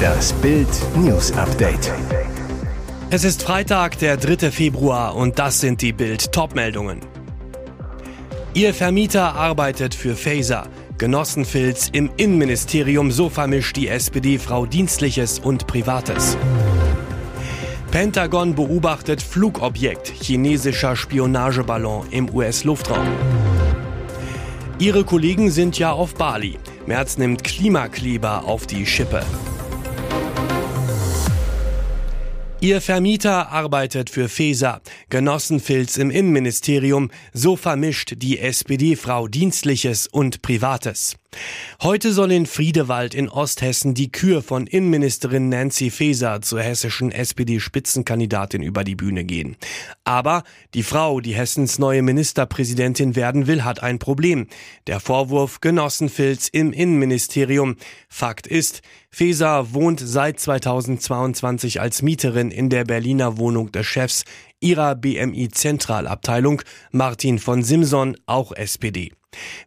Das Bild News Update. Es ist Freitag, der 3. Februar und das sind die Bild Topmeldungen. Ihr Vermieter arbeitet für Faser. Genossenfilz im Innenministerium, so vermischt die SPD-Frau Dienstliches und Privates. Pentagon beobachtet Flugobjekt, chinesischer Spionageballon im US-Luftraum. Ihre Kollegen sind ja auf Bali. Merz nimmt Klimakleber auf die Schippe. Ihr Vermieter arbeitet für FESA, Genossenfilz im Innenministerium, so vermischt die SPD-Frau Dienstliches und Privates. Heute soll in Friedewald in Osthessen die Kür von Innenministerin Nancy Faeser zur hessischen SPD-Spitzenkandidatin über die Bühne gehen. Aber die Frau, die Hessens neue Ministerpräsidentin werden will, hat ein Problem. Der Vorwurf Genossenfilz im Innenministerium. Fakt ist, Faeser wohnt seit 2022 als Mieterin in der Berliner Wohnung des Chefs ihrer BMI-Zentralabteilung, Martin von Simson, auch SPD.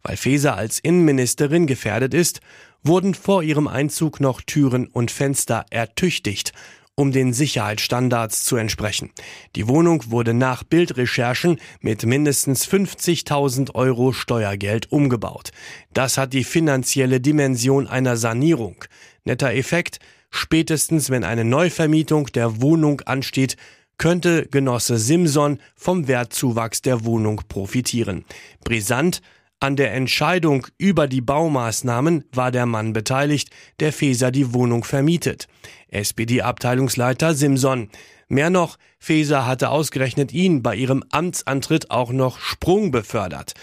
Weil Faeser als Innenministerin gefährdet ist, wurden vor ihrem Einzug noch Türen und Fenster ertüchtigt, um den Sicherheitsstandards zu entsprechen. Die Wohnung wurde nach Bildrecherchen mit mindestens 50.000 Euro Steuergeld umgebaut. Das hat die finanzielle Dimension einer Sanierung. Netter Effekt, spätestens wenn eine Neuvermietung der Wohnung ansteht, könnte Genosse Simson vom Wertzuwachs der Wohnung profitieren. Brisant, an der Entscheidung über die Baumaßnahmen war der Mann beteiligt, der Feser die Wohnung vermietet. SPD-Abteilungsleiter Simson. Mehr noch, Feser hatte ausgerechnet ihn bei ihrem Amtsantritt auch noch Sprung befördert.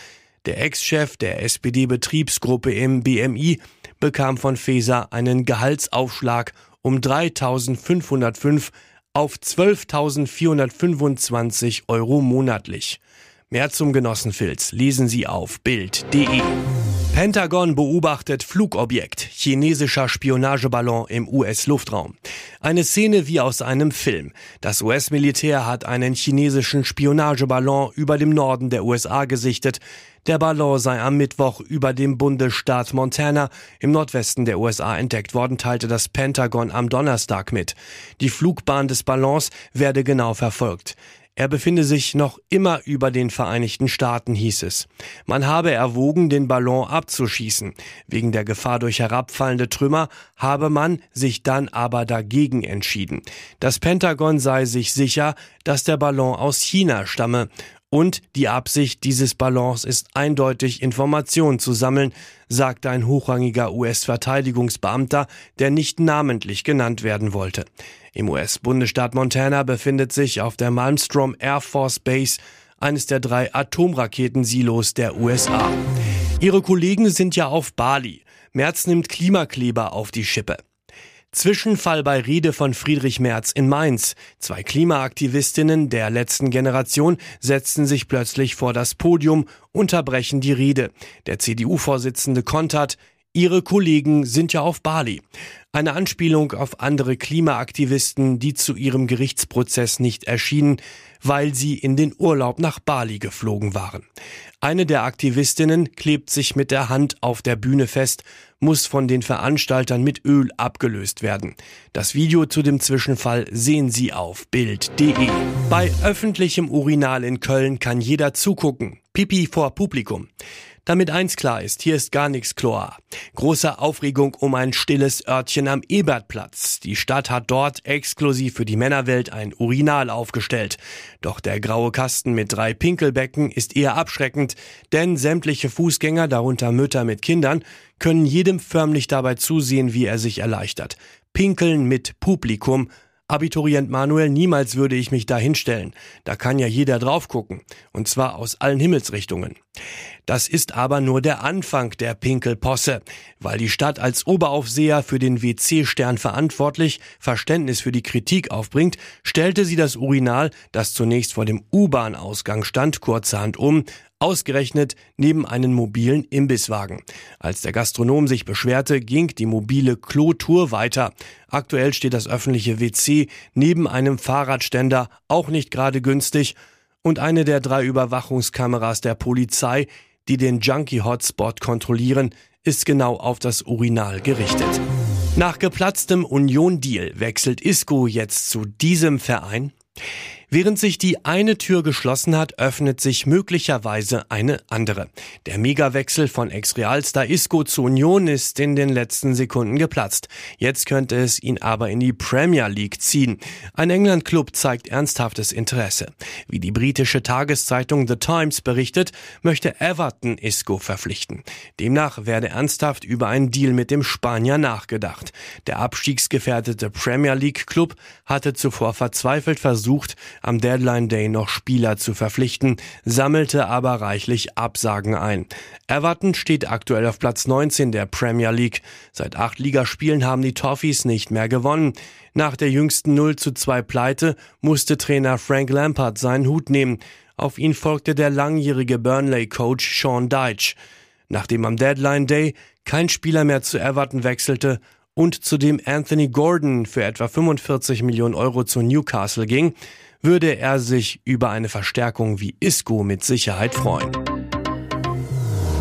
Der Ex-Chef der SPD-Betriebsgruppe im BMI bekam von Feser einen Gehaltsaufschlag um 3.505 auf 12.425 Euro monatlich. Mehr zum Genossenfilz lesen Sie auf Bild.de. Pentagon beobachtet Flugobjekt, chinesischer Spionageballon im US-Luftraum. Eine Szene wie aus einem Film. Das US-Militär hat einen chinesischen Spionageballon über dem Norden der USA gesichtet. Der Ballon sei am Mittwoch über dem Bundesstaat Montana im Nordwesten der USA entdeckt worden, teilte das Pentagon am Donnerstag mit. Die Flugbahn des Ballons werde genau verfolgt. Er befinde sich noch immer über den Vereinigten Staaten, hieß es. Man habe erwogen, den Ballon abzuschießen. Wegen der Gefahr durch herabfallende Trümmer habe man sich dann aber dagegen entschieden. Das Pentagon sei sich sicher, dass der Ballon aus China stamme und die Absicht dieses Ballons ist eindeutig, Informationen zu sammeln, sagte ein hochrangiger US-Verteidigungsbeamter, der nicht namentlich genannt werden wollte. Im US-Bundesstaat Montana befindet sich auf der Malmstrom Air Force Base eines der drei Atomraketensilos der USA. Ihre Kollegen sind ja auf Bali. Merz nimmt Klimakleber auf die Schippe. Zwischenfall bei Rede von Friedrich Merz in Mainz. Zwei Klimaaktivistinnen der letzten Generation setzten sich plötzlich vor das Podium, unterbrechen die Rede. Der CDU-Vorsitzende kontert, Ihre Kollegen sind ja auf Bali. Eine Anspielung auf andere Klimaaktivisten, die zu ihrem Gerichtsprozess nicht erschienen, weil sie in den Urlaub nach Bali geflogen waren. Eine der Aktivistinnen klebt sich mit der Hand auf der Bühne fest, muss von den Veranstaltern mit Öl abgelöst werden. Das Video zu dem Zwischenfall sehen Sie auf Bild.de. Bei öffentlichem Urinal in Köln kann jeder zugucken. Pipi vor Publikum. Damit eins klar ist, hier ist gar nichts Chlor. Große Aufregung um ein stilles Örtchen am Ebertplatz. Die Stadt hat dort exklusiv für die Männerwelt ein Urinal aufgestellt. Doch der graue Kasten mit drei Pinkelbecken ist eher abschreckend, denn sämtliche Fußgänger, darunter Mütter mit Kindern, können jedem förmlich dabei zusehen, wie er sich erleichtert. Pinkeln mit Publikum Abiturient Manuel, niemals würde ich mich da hinstellen. Da kann ja jeder drauf gucken. Und zwar aus allen Himmelsrichtungen. Das ist aber nur der Anfang der Pinkelposse. Weil die Stadt als Oberaufseher für den WC-Stern verantwortlich Verständnis für die Kritik aufbringt, stellte sie das Urinal, das zunächst vor dem U-Bahn-Ausgang stand, kurzerhand um, Ausgerechnet neben einen mobilen Imbisswagen. Als der Gastronom sich beschwerte, ging die mobile Klotour weiter. Aktuell steht das öffentliche WC neben einem Fahrradständer, auch nicht gerade günstig, und eine der drei Überwachungskameras der Polizei, die den Junkie-Hotspot kontrollieren, ist genau auf das Urinal gerichtet. Nach geplatztem Union-Deal wechselt Isco jetzt zu diesem Verein? Während sich die eine Tür geschlossen hat, öffnet sich möglicherweise eine andere. Der Megawechsel von Ex-Realstar Isco zu Union ist in den letzten Sekunden geplatzt. Jetzt könnte es ihn aber in die Premier League ziehen. Ein England-Club zeigt ernsthaftes Interesse. Wie die britische Tageszeitung The Times berichtet, möchte Everton Isco verpflichten. Demnach werde ernsthaft über einen Deal mit dem Spanier nachgedacht. Der abstiegsgefährdete Premier League Club hatte zuvor verzweifelt versucht, am Deadline Day noch Spieler zu verpflichten, sammelte aber reichlich Absagen ein. Everton steht aktuell auf Platz 19 der Premier League. Seit acht Ligaspielen haben die Toffees nicht mehr gewonnen. Nach der jüngsten 0 zu 2 Pleite musste Trainer Frank Lampard seinen Hut nehmen. Auf ihn folgte der langjährige Burnley-Coach Sean Dyche. Nachdem am Deadline Day kein Spieler mehr zu Everton wechselte und zudem Anthony Gordon für etwa 45 Millionen Euro zu Newcastle ging, würde er sich über eine Verstärkung wie Isco mit Sicherheit freuen.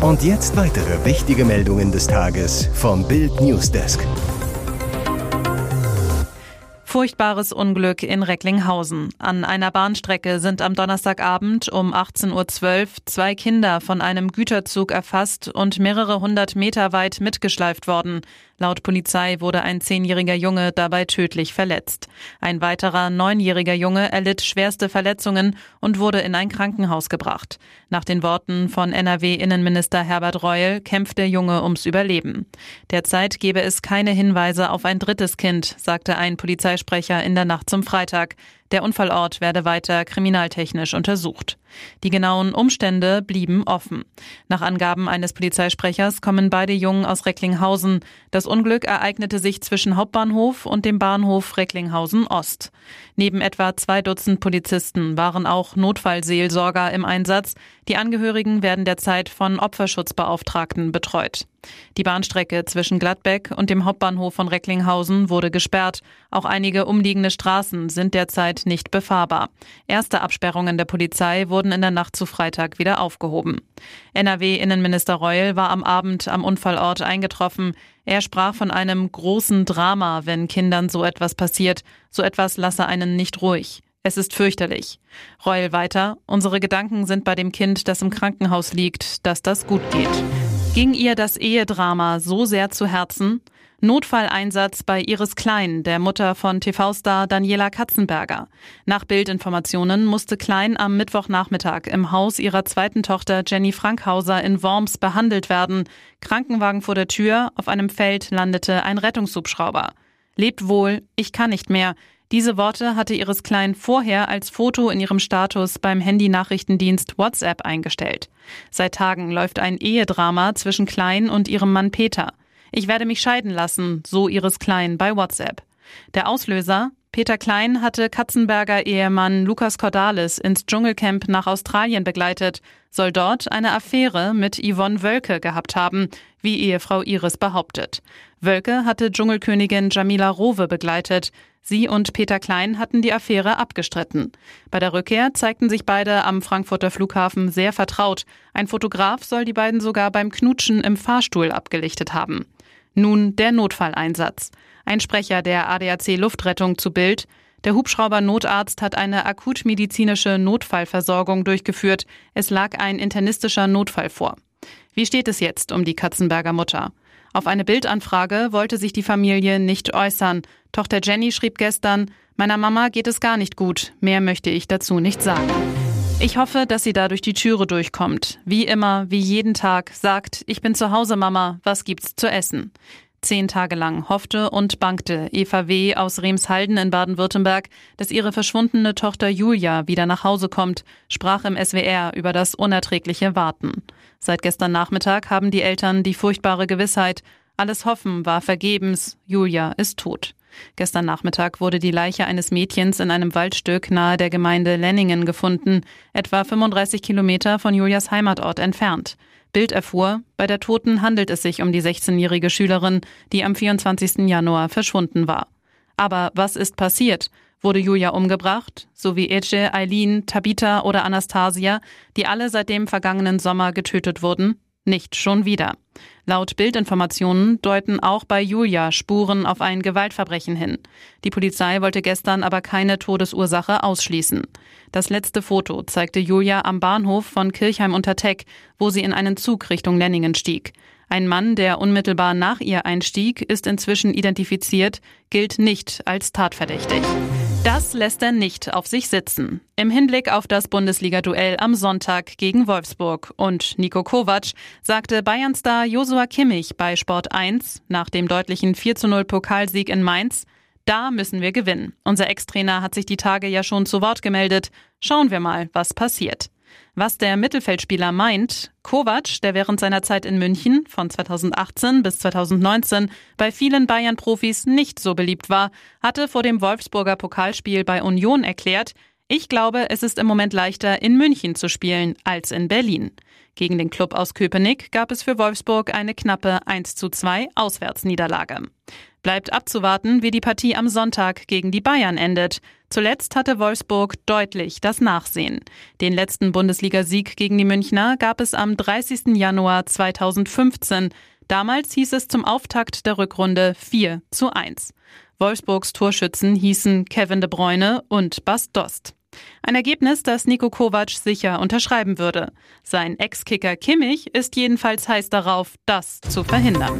Und jetzt weitere wichtige Meldungen des Tages vom Bild Newsdesk. Furchtbares Unglück in Recklinghausen. An einer Bahnstrecke sind am Donnerstagabend um 18.12 Uhr zwei Kinder von einem Güterzug erfasst und mehrere hundert Meter weit mitgeschleift worden. Laut Polizei wurde ein zehnjähriger Junge dabei tödlich verletzt. Ein weiterer neunjähriger Junge erlitt schwerste Verletzungen und wurde in ein Krankenhaus gebracht. Nach den Worten von NRW-Innenminister Herbert Reul kämpft der Junge ums Überleben. Derzeit gebe es keine Hinweise auf ein drittes Kind, sagte ein Polizeisprecher in der Nacht zum Freitag. Der Unfallort werde weiter kriminaltechnisch untersucht. Die genauen Umstände blieben offen. Nach Angaben eines Polizeisprechers kommen beide Jungen aus Recklinghausen. Das Unglück ereignete sich zwischen Hauptbahnhof und dem Bahnhof Recklinghausen Ost. Neben etwa zwei Dutzend Polizisten waren auch Notfallseelsorger im Einsatz. Die Angehörigen werden derzeit von Opferschutzbeauftragten betreut. Die Bahnstrecke zwischen Gladbeck und dem Hauptbahnhof von Recklinghausen wurde gesperrt. Auch einige umliegende Straßen sind derzeit nicht befahrbar. Erste Absperrungen der Polizei wurden in der Nacht zu Freitag wieder aufgehoben. NRW-Innenminister Reul war am Abend am Unfallort eingetroffen. Er sprach von einem großen Drama, wenn Kindern so etwas passiert. So etwas lasse einen nicht ruhig. Es ist fürchterlich. Reul weiter. Unsere Gedanken sind bei dem Kind, das im Krankenhaus liegt, dass das gut geht. Ging ihr das Ehedrama so sehr zu Herzen? Notfalleinsatz bei Iris Klein, der Mutter von TV-Star Daniela Katzenberger. Nach Bildinformationen musste Klein am Mittwochnachmittag im Haus ihrer zweiten Tochter Jenny Frankhauser in Worms behandelt werden. Krankenwagen vor der Tür, auf einem Feld landete ein Rettungshubschrauber. Lebt wohl, ich kann nicht mehr. Diese Worte hatte Iris Klein vorher als Foto in ihrem Status beim Handy-Nachrichtendienst WhatsApp eingestellt. Seit Tagen läuft ein Ehedrama zwischen Klein und ihrem Mann Peter. Ich werde mich scheiden lassen, so Iris Klein bei WhatsApp. Der Auslöser? Peter Klein hatte Katzenberger Ehemann Lukas Cordalis ins Dschungelcamp nach Australien begleitet, soll dort eine Affäre mit Yvonne Wölke gehabt haben, wie Ehefrau Iris behauptet. Wölke hatte Dschungelkönigin Jamila Rowe begleitet. Sie und Peter Klein hatten die Affäre abgestritten. Bei der Rückkehr zeigten sich beide am Frankfurter Flughafen sehr vertraut. Ein Fotograf soll die beiden sogar beim Knutschen im Fahrstuhl abgelichtet haben. Nun der Notfalleinsatz. Ein Sprecher der ADAC Luftrettung zu Bild. Der Hubschrauber-Notarzt hat eine akutmedizinische Notfallversorgung durchgeführt. Es lag ein internistischer Notfall vor. Wie steht es jetzt um die Katzenberger Mutter? Auf eine Bildanfrage wollte sich die Familie nicht äußern. Tochter Jenny schrieb gestern, meiner Mama geht es gar nicht gut. Mehr möchte ich dazu nicht sagen. Ich hoffe, dass sie da durch die Türe durchkommt. Wie immer, wie jeden Tag, sagt, ich bin zu Hause, Mama, was gibt's zu essen? Zehn Tage lang hoffte und bangte Eva W. aus Remshalden in Baden-Württemberg, dass ihre verschwundene Tochter Julia wieder nach Hause kommt, sprach im SWR über das unerträgliche Warten. Seit gestern Nachmittag haben die Eltern die furchtbare Gewissheit, alles Hoffen war vergebens, Julia ist tot. Gestern Nachmittag wurde die Leiche eines Mädchens in einem Waldstück nahe der Gemeinde Lenningen gefunden, etwa 35 Kilometer von Julias Heimatort entfernt. Bild erfuhr, bei der Toten handelt es sich um die 16-jährige Schülerin, die am 24. Januar verschwunden war. Aber was ist passiert? Wurde Julia umgebracht, so wie Ece, Eileen, Tabitha oder Anastasia, die alle seit dem vergangenen Sommer getötet wurden? Nicht schon wieder. Laut Bildinformationen deuten auch bei Julia Spuren auf ein Gewaltverbrechen hin. Die Polizei wollte gestern aber keine Todesursache ausschließen. Das letzte Foto zeigte Julia am Bahnhof von Kirchheim unter Teck, wo sie in einen Zug Richtung Lenningen stieg. Ein Mann, der unmittelbar nach ihr einstieg, ist inzwischen identifiziert, gilt nicht als tatverdächtig. Das lässt er nicht auf sich sitzen. Im Hinblick auf das Bundesliga-Duell am Sonntag gegen Wolfsburg und Nico Kovac sagte Bayern-Star Josua Kimmich bei Sport 1 nach dem deutlichen 4 zu 0 Pokalsieg in Mainz, da müssen wir gewinnen. Unser Ex-Trainer hat sich die Tage ja schon zu Wort gemeldet. Schauen wir mal, was passiert. Was der Mittelfeldspieler meint, Kovac, der während seiner Zeit in München von 2018 bis 2019 bei vielen Bayern-Profis nicht so beliebt war, hatte vor dem Wolfsburger Pokalspiel bei Union erklärt, ich glaube, es ist im Moment leichter, in München zu spielen als in Berlin. Gegen den Club aus Köpenick gab es für Wolfsburg eine knappe 1 zu 2 Auswärtsniederlage. Bleibt abzuwarten, wie die Partie am Sonntag gegen die Bayern endet. Zuletzt hatte Wolfsburg deutlich das Nachsehen. Den letzten Bundesligasieg gegen die Münchner gab es am 30. Januar 2015. Damals hieß es zum Auftakt der Rückrunde 4 zu 1. Wolfsburgs Torschützen hießen Kevin de Bruyne und Bas Dost. Ein Ergebnis, das Nico Kovac sicher unterschreiben würde. Sein Ex-Kicker Kimmich ist jedenfalls heiß darauf, das zu verhindern.